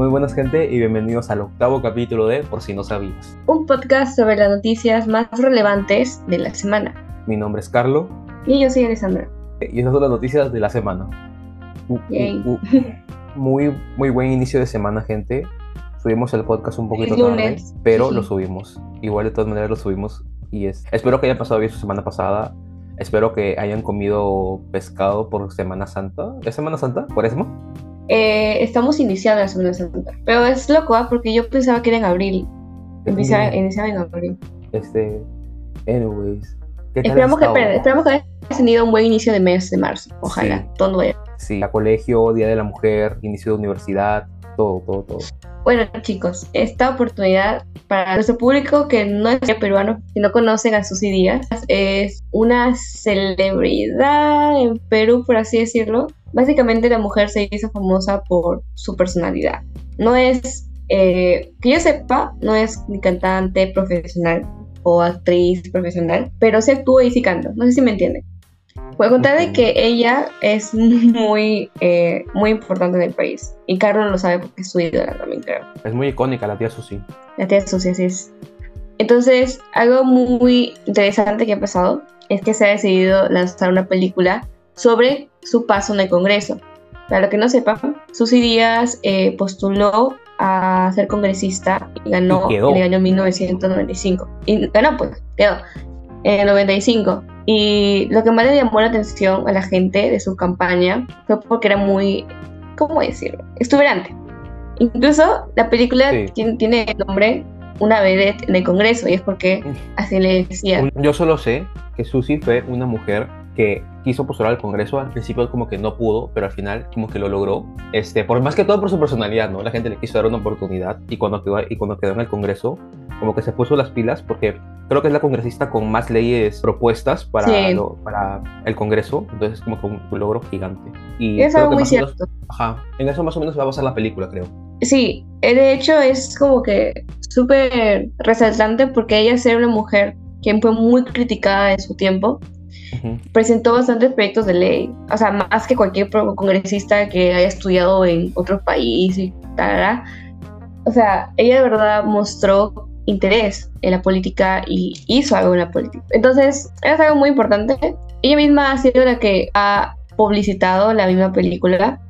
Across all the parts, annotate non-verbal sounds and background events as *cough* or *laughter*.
Muy buenas gente y bienvenidos al octavo capítulo de Por si no sabías. Un podcast sobre las noticias más relevantes de la semana. Mi nombre es Carlo. Y yo soy Alessandra. Y estas son las noticias de la semana. Uh, uh, uh. *laughs* Muy, muy buen inicio de semana, gente. Subimos el podcast un poquito tarde, pero lo subimos. Igual de todas maneras lo subimos. Y es. Espero que haya pasado bien su semana pasada. Espero que hayan comido pescado por Semana Santa. ¿Es Semana Santa? ¿Por eso? Eh, estamos iniciando la Semana Santa. Pero es loco, ¿ah? porque yo pensaba que era en abril. Iniciaba, en abril. Este. Anyways. esperamos, que, esperamos que haya tenido un buen inicio de mes de marzo. Ojalá. Todo bien. Sí, a colegio, Día de la Mujer, inicio de universidad, todo, todo, todo. Bueno, chicos, esta oportunidad para nuestro público que no es peruano, que no conocen a Susy Díaz, es una celebridad en Perú, por así decirlo, Básicamente la mujer se hizo famosa por su personalidad. No es, eh, que yo sepa, no es ni cantante profesional o actriz profesional, pero sí actúa y sí canta. No sé si me entienden. Puedo contar de que ella es *laughs* muy, eh, muy importante en el país. Y Carlos lo sabe porque es su ídola también, creo. Es muy icónica la tía Susi. La tía Susi, así es. Entonces, algo muy interesante que ha pasado es que se ha decidido lanzar una película sobre su paso en el Congreso. Para lo que no sepan, Susy Díaz eh, postuló a ser congresista y ganó en el año 1995. Y ganó, pues, quedó en el 95. Y lo que más le llamó la atención a la gente de su campaña fue porque era muy, ¿cómo decirlo? Exuberante. Incluso la película tiene, el nombre Una vedette en el Congreso y es porque así le decía. Yo solo sé que Susy fue una mujer que quiso postular al Congreso, al principio como que no pudo, pero al final como que lo logró, este, por más que todo por su personalidad, ¿no? La gente le quiso dar una oportunidad y cuando quedó, y cuando quedó en el Congreso, como que se puso las pilas porque creo que es la congresista con más leyes propuestas para, para el Congreso, entonces es como que un, logro gigante. Y es algo muy cierto. ajá, en eso más o menos va a basar la película, creo. Sí, de hecho es como que súper resaltante porque ella es una mujer quien fue muy criticada en su tiempo presentó bastantes proyectos de ley, o sea, más que cualquier congresista que haya estudiado en otro país y tal. O sea, ella de verdad mostró interés en la política y hizo algo en la política. Entonces, es algo muy importante. Ella misma ha sido la que ha publicitado la misma película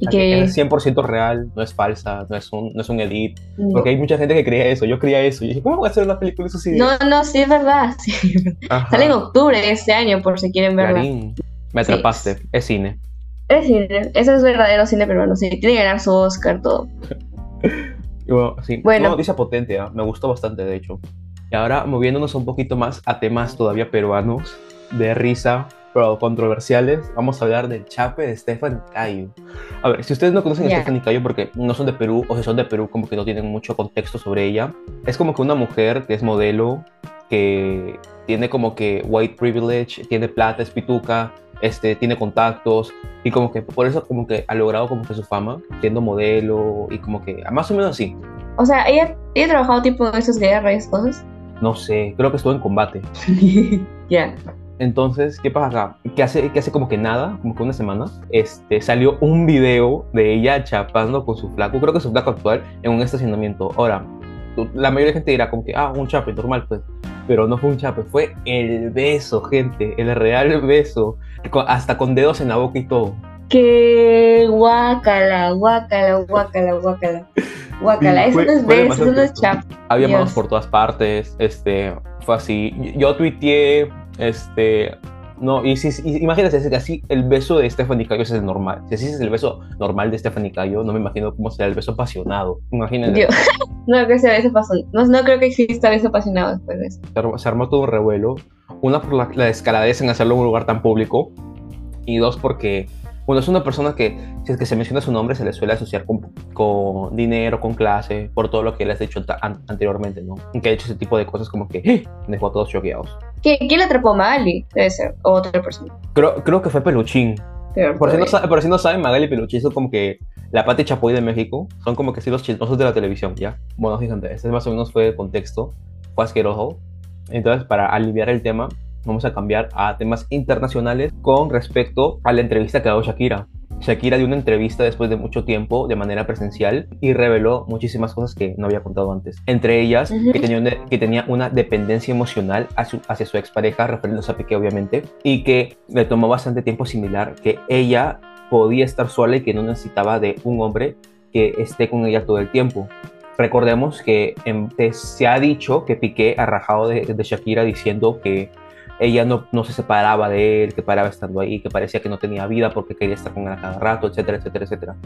y que... Es 100% real, no es falsa, no es un, no es un edit. Porque hay mucha gente que creía eso, yo creía eso. Y dije, ¿cómo voy a hacer una película de No, no, sí es verdad. *laughs* Sale en octubre de este año, por si quieren verla. me atrapaste, es cine. Es cine, ese es verdadero cine peruano, sí, tiene que ganar su Oscar, todo. *laughs* y bueno, sí, una noticia potente, ¿eh? me gustó bastante, de hecho. Y ahora, moviéndonos un poquito más a temas todavía peruanos, de risa, pero controversiales, vamos a hablar del chape de Stefan Cayo. A ver, si ustedes no conocen a Stephanie Cayo porque no son de Perú, o si son de Perú, como que no tienen mucho contexto sobre ella, es como que una mujer que es modelo, que tiene como que white privilege, tiene plata, es pituca, este, tiene contactos y como que por eso como que ha logrado como que su fama siendo modelo y como que más o menos así. O sea, ella, ella ha trabajado tipo en esas guerras cosas. No sé, creo que estuvo en combate. *laughs* Ya. Entonces, ¿qué pasa acá? Que hace, que hace como que nada, como que una semana, este, salió un video de ella chapando con su flaco, creo que su flaco actual, en un estacionamiento. Ahora, la mayoría de gente dirá como que, ah, un chape, normal, pues. Pero no fue un chape, fue el beso, gente, el real beso, hasta con dedos en la boca y todo. ¡Qué guácala, guácala, guácala, guácala! Guácala, eso no es beso, eso no es chape. Había manos por todas partes, este, fue así. Yo tuiteé este, no, y si, imagínate, así el beso de Stephanie Cayo es el normal. Si así es el beso normal de Stephanie Cayo, no me imagino cómo será el beso apasionado. Imagínate. *laughs* no creo que sea beso. No, no, creo que exista beso apasionado después de eso. Se armó, todo un revuelo. Una por la, la en hacerlo en un lugar tan público. Y dos, porque bueno, es una persona que, si es que se menciona su nombre, se le suele asociar con, dinero, con clase, por todo lo que él ha dicho anteriormente, ¿no? Que ha hecho ese tipo de cosas como que ¡eh! dejó a todos choqueados. ¿Quién le atrapó a Magali? Debe ser, otra persona. Creo, creo que fue Peluchín. por, si no, por si no saben, Magali y Peluchín son como que la Pati Chapoy de México. Son como que sí los chismosos de la televisión, ¿ya? Bueno, fíjate, este más o menos fue el contexto. Fue asqueroso. Entonces, para aliviar el tema, vamos a cambiar a temas internacionales con respecto a la entrevista que ha dado Shakira. Shakira dio una entrevista después de mucho tiempo de manera presencial y reveló muchísimas cosas que no había contado antes. Entre ellas, que, tenía una, que tenía una dependencia emocional hacia, hacia su expareja, refiriéndose a Piqué obviamente, y que le tomó bastante tiempo similar, que ella podía estar sola y que no necesitaba de un hombre que esté con ella todo el tiempo. Recordemos que se ha dicho que Piqué ha rajado de, de Shakira diciendo que ella no, no, se separaba de él, que paraba estando ahí, que parecía que no tenía vida porque quería estar con él a cada rato, etcétera, etcétera, etcétera.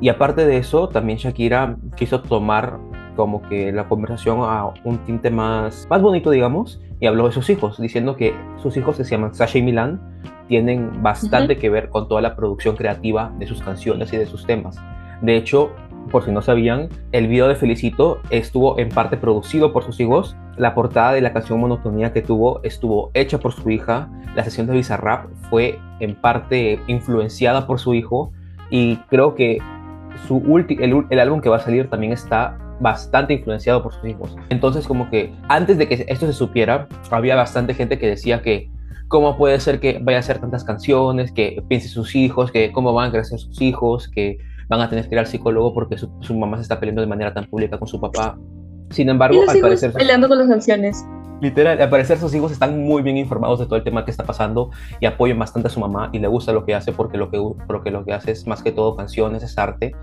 Y aparte de eso, también Shakira quiso tomar como que la conversación a un tinte más, más bonito, digamos, y habló de sus hijos, diciendo que sus hijos que se llaman Sasha y Milan tienen bastante que ver con toda la producción creativa de sus canciones y de sus temas. De hecho, por si no sabían, el video de Felicito estuvo en parte producido por sus hijos. La portada de la canción Monotonía que tuvo estuvo hecha por su hija. La sesión de Bizarrap fue en parte influenciada por su hijo. Y creo que su el, el álbum que va a salir también está bastante influenciado por sus hijos. Entonces, como que antes de que esto se supiera, había bastante gente que decía que cómo puede ser que vaya a hacer tantas canciones, que piense sus hijos, que cómo van a crecer sus hijos, que van a tener que ir al psicólogo porque su, mamá se está peleando de manera tan pública con su papá. Sin embargo, al parecer... Peleando con las canciones. Literal, al parecer sus hijos están muy bien informados de todo el tema que está pasando y apoyan bastante a su mamá y le gusta lo que hace porque lo que, porque lo que hace es más que todo canciones, es arte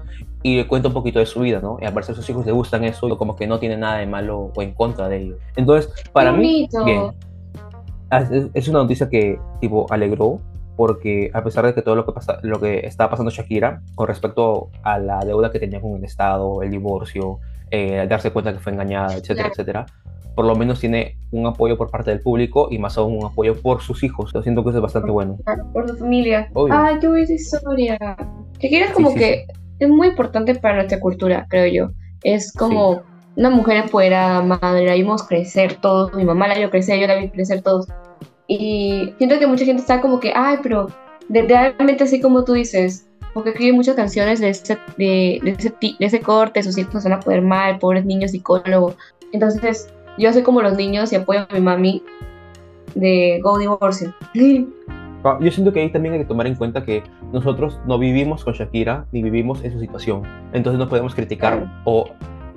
y le cuenta un poquito de su vida, ¿no? Y al parecer sus hijos le gustan eso y como que no tiene nada de malo o en contra de ello. Entonces, para mí, bien. Es una noticia que, tipo, alegró porque a pesar de que todo lo que, pasa, lo que estaba pasando Shakira con respecto a la deuda que tenía con el Estado, el divorcio, eh, darse cuenta que fue engañada, etcétera, etcétera, por lo menos tiene un apoyo por parte del público y más aún un apoyo por sus hijos. Yo siento que eso es bastante bueno. Por su familia. Ay, qué buena historia. Shakira es como que es muy importante para nuestra cultura, creo yo. Es como una mujer empoderada, madre, la vimos crecer todos. Mi mamá la vio crecer, yo la vi crecer todos. Y siento que mucha gente está como que, ay, pero realmente así como tú dices, porque escribe muchas canciones de ese, de, ese, de ese corte, sus hijos van a poder mal, pobres niños psicólogos. Entonces, yo soy como los niños y apoyo a mi mami de Go Divorce. *laughs* Ah, yo siento que ahí también hay que tomar en cuenta que nosotros no vivimos con Shakira ni vivimos en su situación. Entonces no podemos criticar o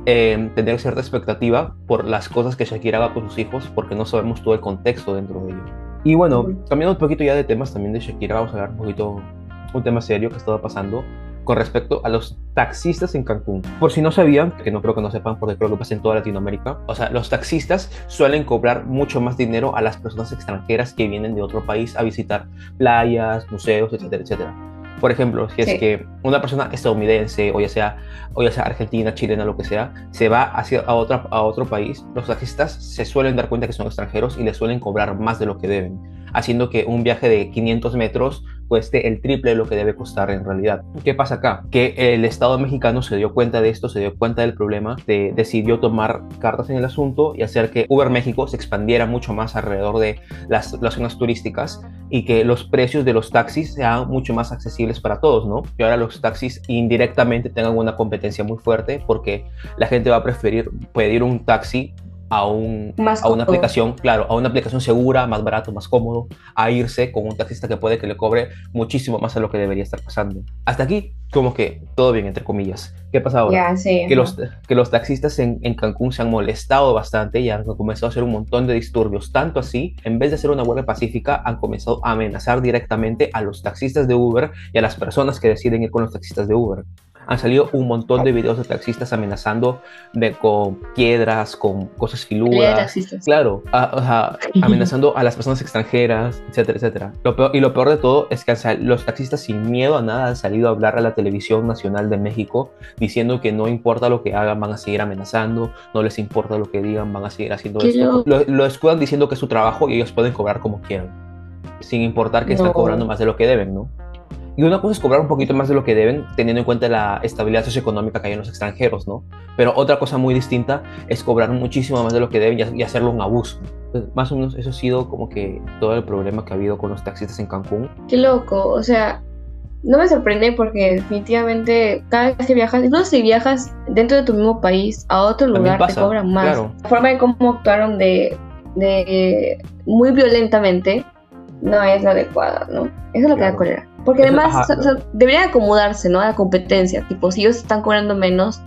eh, tener cierta expectativa por las cosas que Shakira haga con sus hijos porque no sabemos todo el contexto dentro de ello. Y bueno, cambiando un poquito ya de temas también de Shakira, vamos a hablar un poquito un tema serio que estaba pasando con respecto a los taxistas en Cancún. Por si no sabían, que no creo que no sepan porque creo que pasa en toda Latinoamérica, o sea, los taxistas suelen cobrar mucho más dinero a las personas extranjeras que vienen de otro país a visitar playas, museos, etcétera, etcétera. Por ejemplo, si es que una persona estadounidense o ya sea o ya sea argentina, chilena, lo que sea, se va hacia a, otra, a otro país, los taxistas se suelen dar cuenta que son extranjeros y les suelen cobrar más de lo que deben, haciendo que un viaje de 500 metros cueste el triple de lo que debe costar en realidad. ¿Qué pasa acá? Que el Estado mexicano se dio cuenta de esto, se dio cuenta del problema, de, decidió tomar cartas en el asunto y hacer que Uber México se expandiera mucho más alrededor de las, las zonas turísticas y que los precios de los taxis sean mucho más accesibles para todos, ¿no? Que ahora los taxis indirectamente tengan una competencia muy fuerte porque la gente va a preferir pedir un taxi a, un, a una aplicación, claro, a una aplicación segura, más barato, más cómodo, a irse con un taxista que puede que le cobre muchísimo más a lo que debería estar pasando. Hasta aquí, como que todo bien, entre comillas. ¿Qué pasa ahora? que, los, que los taxistas en, en, Cancún se han molestado bastante y han comenzado a hacer un montón de disturbios. Tanto así, en vez de hacer una huelga pacífica, han comenzado a amenazar directamente a los taxistas de Uber y a las personas que deciden ir con los taxistas de Uber han salido un montón de videos de taxistas amenazando de, con piedras, con cosas filudas. Claro, *laughs* amenazando a las personas extranjeras, etcétera, etcétera. Lo y lo peor de todo es que los taxistas sin miedo a nada han salido a hablar a la televisión nacional de México diciendo que no importa lo que hagan, van a seguir amenazando, no les importa lo que digan, van a seguir haciendo esto. Lo, lo escudan diciendo que es su trabajo y ellos pueden cobrar como quieran, sin importar que están cobrando más de lo que deben, ¿no? Y una cosa es cobrar un poquito más de lo que deben, teniendo en cuenta la estabilidad socioeconómica que hay en los extranjeros, ¿no? Pero otra cosa muy distinta es cobrar muchísimo más de lo que deben y hacerlo un abuso. más o menos eso ha sido como que todo el problema que ha habido con los taxistas en Cancún. Qué loco, o sea, no me sorprende porque definitivamente cada vez que viajas, incluso si viajas dentro de tu mismo país a otro lugar, te cobran más. La forma de cómo actuaron de, de muy violentamente no es la adecuada, ¿no? Eso es lo que da cólera. Porque además debería acomodarse, ¿no? A la competencia. Tipo, si ellos están cobrando menos,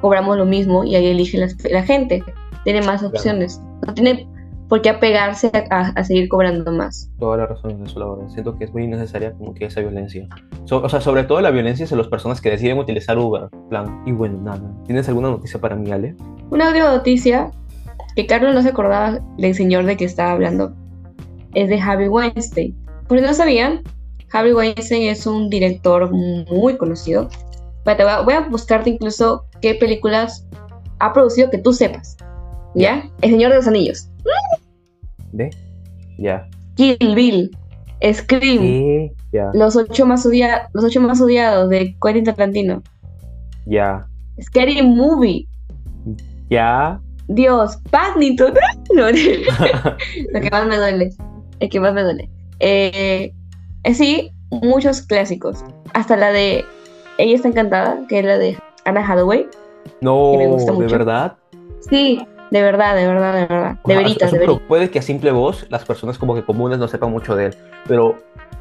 cobramos lo mismo y ahí elige la, gente. Tiene más opciones. No tiene por qué apegarse a, seguir cobrando más. Toda la razón en eso, la verdad. Siento que es muy necesaria como que esa violencia. o sea, sobre todo la violencia hacia las personas que deciden utilizar Uber. Plan. Y bueno, nada. ¿Tienes alguna noticia para mí, Ale? Una última noticia que Carlos no se acordaba del señor de que estaba hablando. Es de Harvey Weinstein. Por si no sabían, Harvey Weinstein es un director muy conocido. Voy a buscarte incluso qué películas ha producido que tú sepas. ¿Ya? El Señor de los Anillos. ¿Ve? Ya. Kill Bill. Scream. Los ocho más odiados, los ocho más odiados de Quentin Tarantino. Ya. Scary Movie. Ya. Dios, Paddington. *laughs* No, *laughs* lo que más me duele. El que más me duele. Eh, sí, muchos clásicos. Hasta la de Ella está encantada, que es la de Anna Hathaway. No, ¿de verdad? Sí, de verdad, de verdad, de verdad. De veritas, de Puede que a simple voz las personas como que comunes no sepan mucho de él, pero,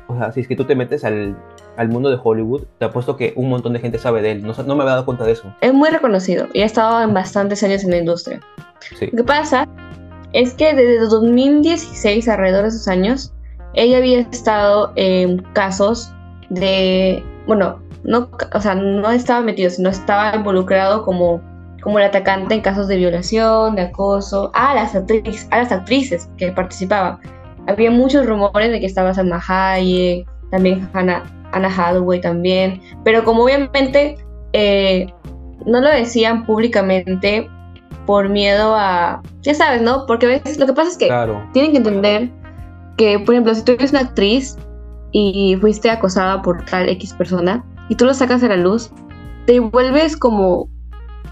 o sea, si es que tú te metes al, al mundo de Hollywood, te apuesto que un montón de gente sabe de él. No, no me había dado cuenta de eso. Es muy reconocido y ha estado en bastantes años en la industria. Sí. Lo que pasa es que desde 2016, alrededor de esos años, ella había estado en casos de, bueno, no, o sea, no estaba metido, sino estaba involucrado como, como el atacante en casos de violación, de acoso, a las, actrices, a las actrices que participaban. Había muchos rumores de que estaba Salma Hayek, también Hannah, Anna Hathaway también, pero como obviamente eh, no lo decían públicamente por miedo a, ya sabes, ¿no? Porque ves, lo que pasa es que tienen que entender que, por ejemplo, si tú eres una actriz y fuiste acosada por tal X persona y tú lo sacas a la luz, te vuelves como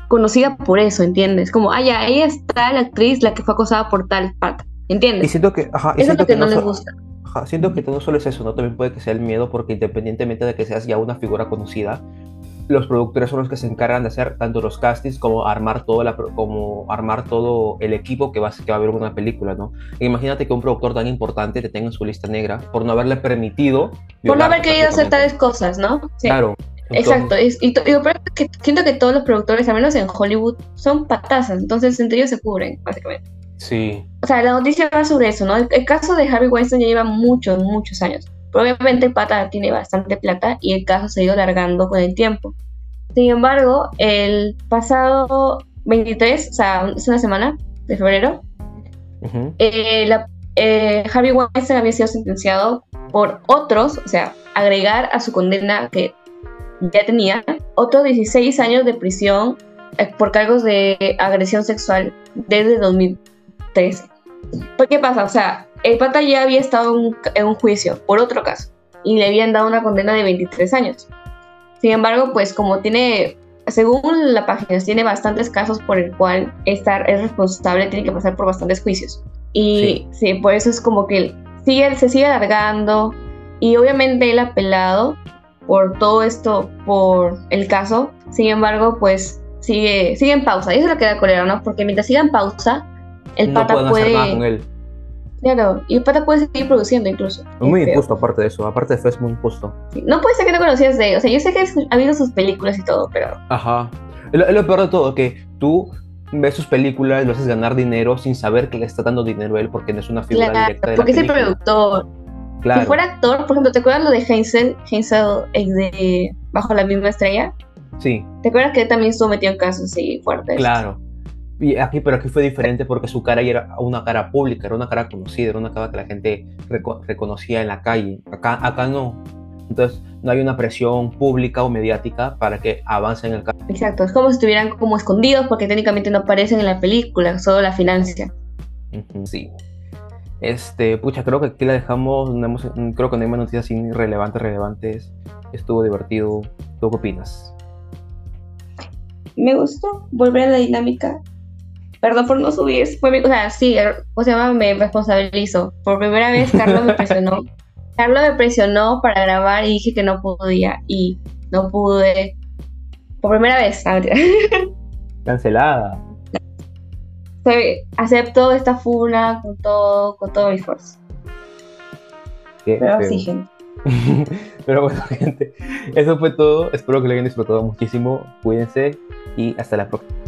conocida por eso, ¿entiendes? Como, ah, ya, ella está la actriz, la que fue acosada por tal pata, ¿entiendes? Y siento que, ajá, eso es lo que, no, les gusta. Ajá, siento que no solo es eso, ¿no? También puede que sea el miedo, porque independientemente de que seas ya una figura conocida, los productores son los que se encargan de hacer tanto los castings como armar todo, la, como armar todo el equipo que va, que va a ver una película, ¿no? imagínate que un productor tan importante te tenga en su lista negra por no haberle permitido... Por no haber querido hacer tales cosas, ¿no? Claro. Exacto, y, y, que siento que todos los productores, al menos en Hollywood, son patasas, entonces entre ellos se cubren, básicamente. Sí. O sea, la noticia va sobre eso, ¿no? El, el caso de Harvey Weinstein ya lleva muchos, muchos años. Probablemente Pata tiene bastante plata y el caso se ha ido alargando con el tiempo. Sin embargo, el pasado 23, o sea, es una semana de febrero, eh, eh, Harvey Weinstein había sido sentenciado por otros, o sea, agregar a su condena que ya tenía, otros 16 años de prisión eh, por cargos de agresión sexual desde 2013. ¿Por qué pasa? O sea, el pata ya había estado en un, juicio por otro caso y le habían dado una condena de 23 años. Sin embargo, pues como tiene, según la página, tiene bastantes casos por el cual estar es responsable, tiene que pasar por bastantes juicios. Y sí, por eso es como que sigue, se sigue alargando y obviamente él ha apelado por todo esto, por el caso. Sin embargo, pues sigue, sigue en pausa. Y eso es lo que da colera, ¿no? Porque mientras siga en pausa, el pata puede... Claro, y el pata puede seguir produciendo incluso. Es muy injusto aparte de eso, aparte de eso es muy injusto. No puede ser que no conocías de él, o sea, yo sé que ha habido sus películas y todo, pero... Ajá. Es lo, peor de todo, que tú ves sus películas, lo haces ganar dinero sin saber que le está dando dinero a él porque no es una figura directa de porque es el productor. Claro. Si fuera actor, por ejemplo, ¿te acuerdas lo de Heinzel, Heinzel de Bajo la misma estrella? Sí. ¿Te acuerdas que él también estuvo metido en casos así fuertes? Claro. Y aquí, pero aquí fue diferente porque su cara era una cara pública, era una cara conocida, era una cara que la gente reconocía en la calle. Acá, acá no. Entonces, no hay una presión pública o mediática para que avance en el caso. Exacto, es como si estuvieran como escondidos porque técnicamente no aparecen en la película, solo la financia. Sí. Este, pucha, creo que aquí la dejamos, creo que no hay más noticias relevantes, relevantes. Estuvo divertido. ¿Tú qué opinas? Me gustó volver a la dinámica Perdón por no subir. Fue mi, o sea, sí, o sea, me responsabilizo. Por primera vez Carlos me presionó. *laughs* Carlos me presionó para grabar y dije que no podía. Y no pude. Por primera vez. *laughs* Cancelada. acepto esta funa con todo, con todo mi esfuerzo. Qué Pero sí, gente. *laughs* Pero bueno, gente, eso fue todo. Espero que lo hayan disfrutado muchísimo. Cuídense y hasta la próxima.